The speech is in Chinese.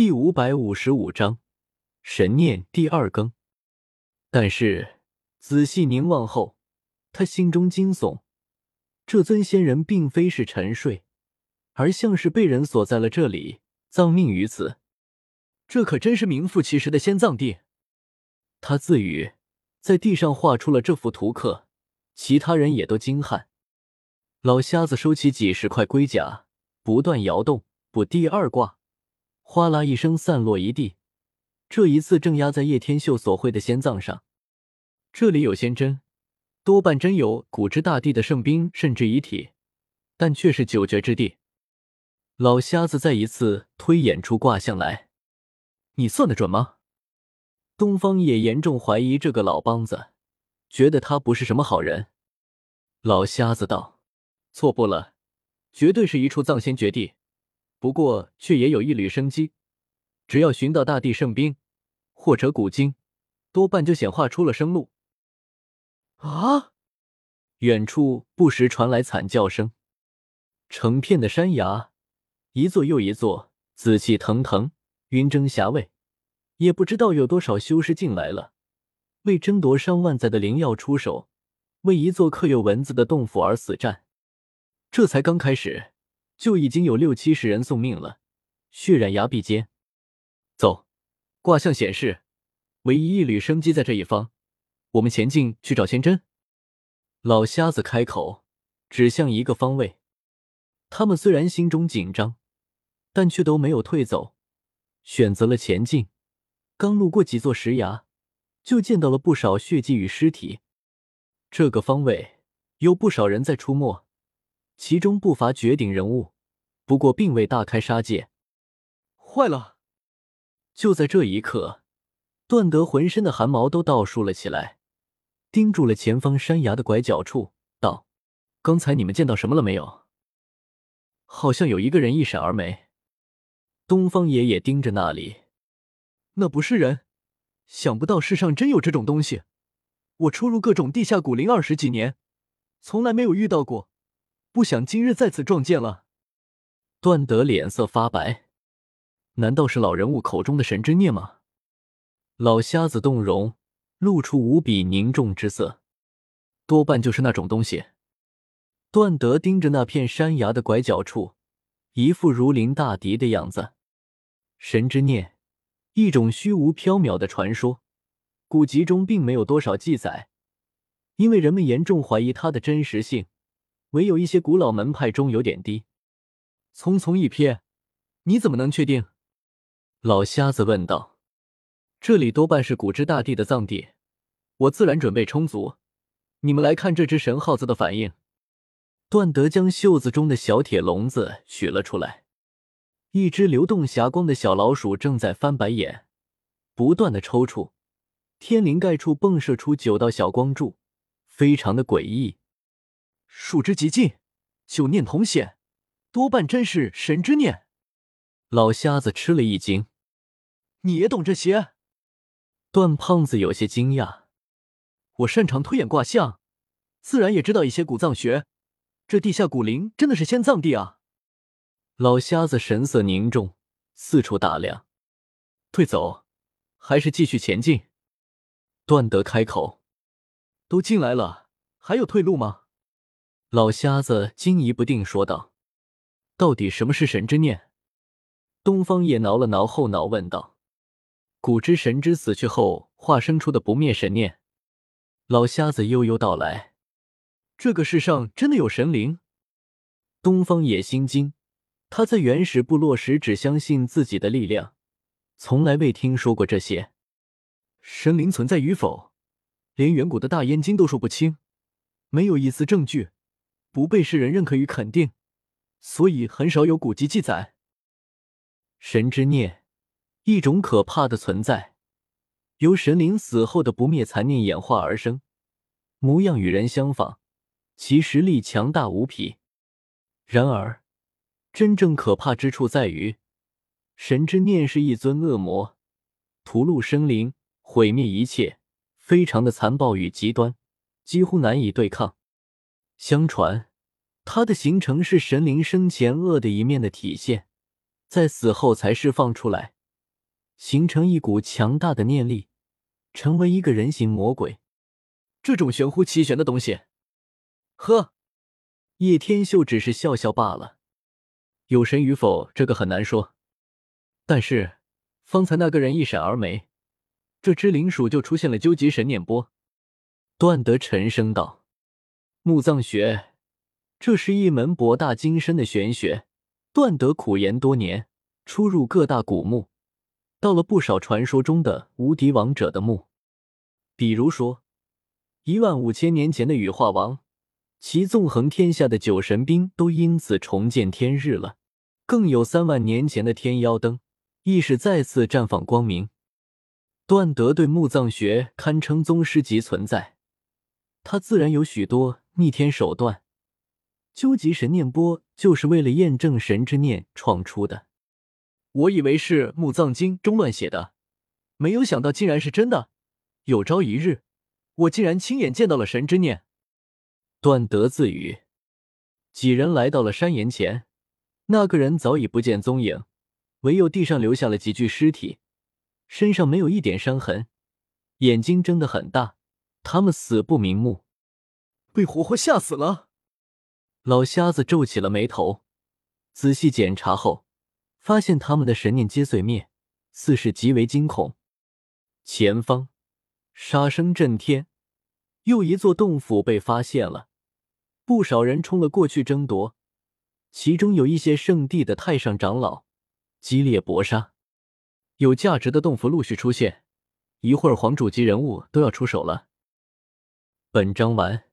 第五百五十五章神念第二更。但是仔细凝望后，他心中惊悚：这尊仙人并非是沉睡，而像是被人锁在了这里，葬命于此。这可真是名副其实的仙葬地。他自语，在地上画出了这幅图刻。其他人也都惊骇。老瞎子收起几十块龟甲，不断摇动，补第二卦，哗啦一声散落一地。这一次正压在叶天秀所绘的仙葬上。这里有仙针，多半真有古之大帝的圣兵，甚至遗体，但却是九绝之地。老瞎子再一次推演出卦象来，你算得准吗？东方也严重怀疑这个老梆子，觉得他不是什么好人。老瞎子道：“错不了，绝对是一处藏仙绝地，不过却也有一缕生机。只要寻到大地圣兵，或者古经，多半就显化出了生路。”啊！远处不时传来惨叫声。成片的山崖，一座又一座，紫气腾腾，云蒸霞蔚。也不知道有多少修士进来了，为争夺上万载的灵药出手，为一座刻有文字的洞府而死战。这才刚开始，就已经有六七十人送命了，血染崖壁间。走，卦象显示，唯一一缕生机在这一方。我们前进去找仙针。老瞎子开口，指向一个方位。他们虽然心中紧张，但却都没有退走，选择了前进。刚路过几座石崖，就见到了不少血迹与尸体。这个方位有不少人在出没，其中不乏绝顶人物，不过并未大开杀戒。坏了！就在这一刻，段德浑身的汗毛都倒竖了起来。盯住了前方山崖的拐角处，道：“刚才你们见到什么了没有？好像有一个人一闪而没。”东方爷爷盯着那里，那不是人，想不到世上真有这种东西。我出入各种地下古灵二十几年，从来没有遇到过，不想今日再次撞见了。段德脸色发白，难道是老人物口中的神之念吗？老瞎子动容。露出无比凝重之色，多半就是那种东西。段德盯着那片山崖的拐角处，一副如临大敌的样子。神之念，一种虚无缥缈的传说，古籍中并没有多少记载，因为人们严重怀疑它的真实性。唯有一些古老门派中有点低。匆匆一瞥，你怎么能确定？老瞎子问道。这里多半是古之大帝的葬地，我自然准备充足。你们来看这只神耗子的反应。段德将袖子中的小铁笼子取了出来，一只流动霞光的小老鼠正在翻白眼，不断的抽搐。天灵盖处迸射出九道小光柱，非常的诡异。数之极尽，九念同显，多半真是神之念。老瞎子吃了一惊，你也懂这些？段胖子有些惊讶，我擅长推演卦象，自然也知道一些古藏学。这地下古灵真的是仙葬地啊！老瞎子神色凝重，四处打量。退走，还是继续前进？段德开口。都进来了，还有退路吗？老瞎子惊疑不定说道。到底什么是神之念？东方也挠了挠后脑问道。古之神之死去后化生出的不灭神念，老瞎子悠悠道来：“这个世上真的有神灵？”东方也心惊，他在原始部落时只相信自己的力量，从来未听说过这些神灵存在与否，连远古的大燕京都说不清，没有一丝证据，不被世人认可与肯定，所以很少有古籍记载神之念。一种可怕的存在，由神灵死后的不灭残念演化而生，模样与人相仿，其实力强大无匹。然而，真正可怕之处在于，神之念是一尊恶魔，屠戮生灵，毁灭一切，非常的残暴与极端，几乎难以对抗。相传，它的形成是神灵生前恶的一面的体现，在死后才释放出来。形成一股强大的念力，成为一个人形魔鬼。这种玄乎其玄的东西，呵，叶天秀只是笑笑罢了。有神与否，这个很难说。但是方才那个人一闪而没，这只灵鼠就出现了究极神念波。段德沉声道：“墓葬学，这是一门博大精深的玄学。段德苦研多年，出入各大古墓，到了不少传说中的无敌王者的墓，比如说一万五千年前的羽化王，其纵横天下的九神兵都因此重见天日了。更有三万年前的天妖灯，亦是再次绽放光明。段德对墓葬学堪称宗师级存在。”他自然有许多逆天手段，究极神念波就是为了验证神之念创出的。我以为是《墓葬经》中乱写的，没有想到竟然是真的。有朝一日，我竟然亲眼见到了神之念。段德自语。几人来到了山岩前，那个人早已不见踪影，唯有地上留下了几具尸体，身上没有一点伤痕，眼睛睁得很大。他们死不瞑目，被活活吓死了。老瞎子皱起了眉头，仔细检查后，发现他们的神念皆碎灭，似是极为惊恐。前方杀声震天，又一座洞府被发现了，不少人冲了过去争夺，其中有一些圣地的太上长老激烈搏杀，有价值的洞府陆续出现，一会儿皇主级人物都要出手了。本章完。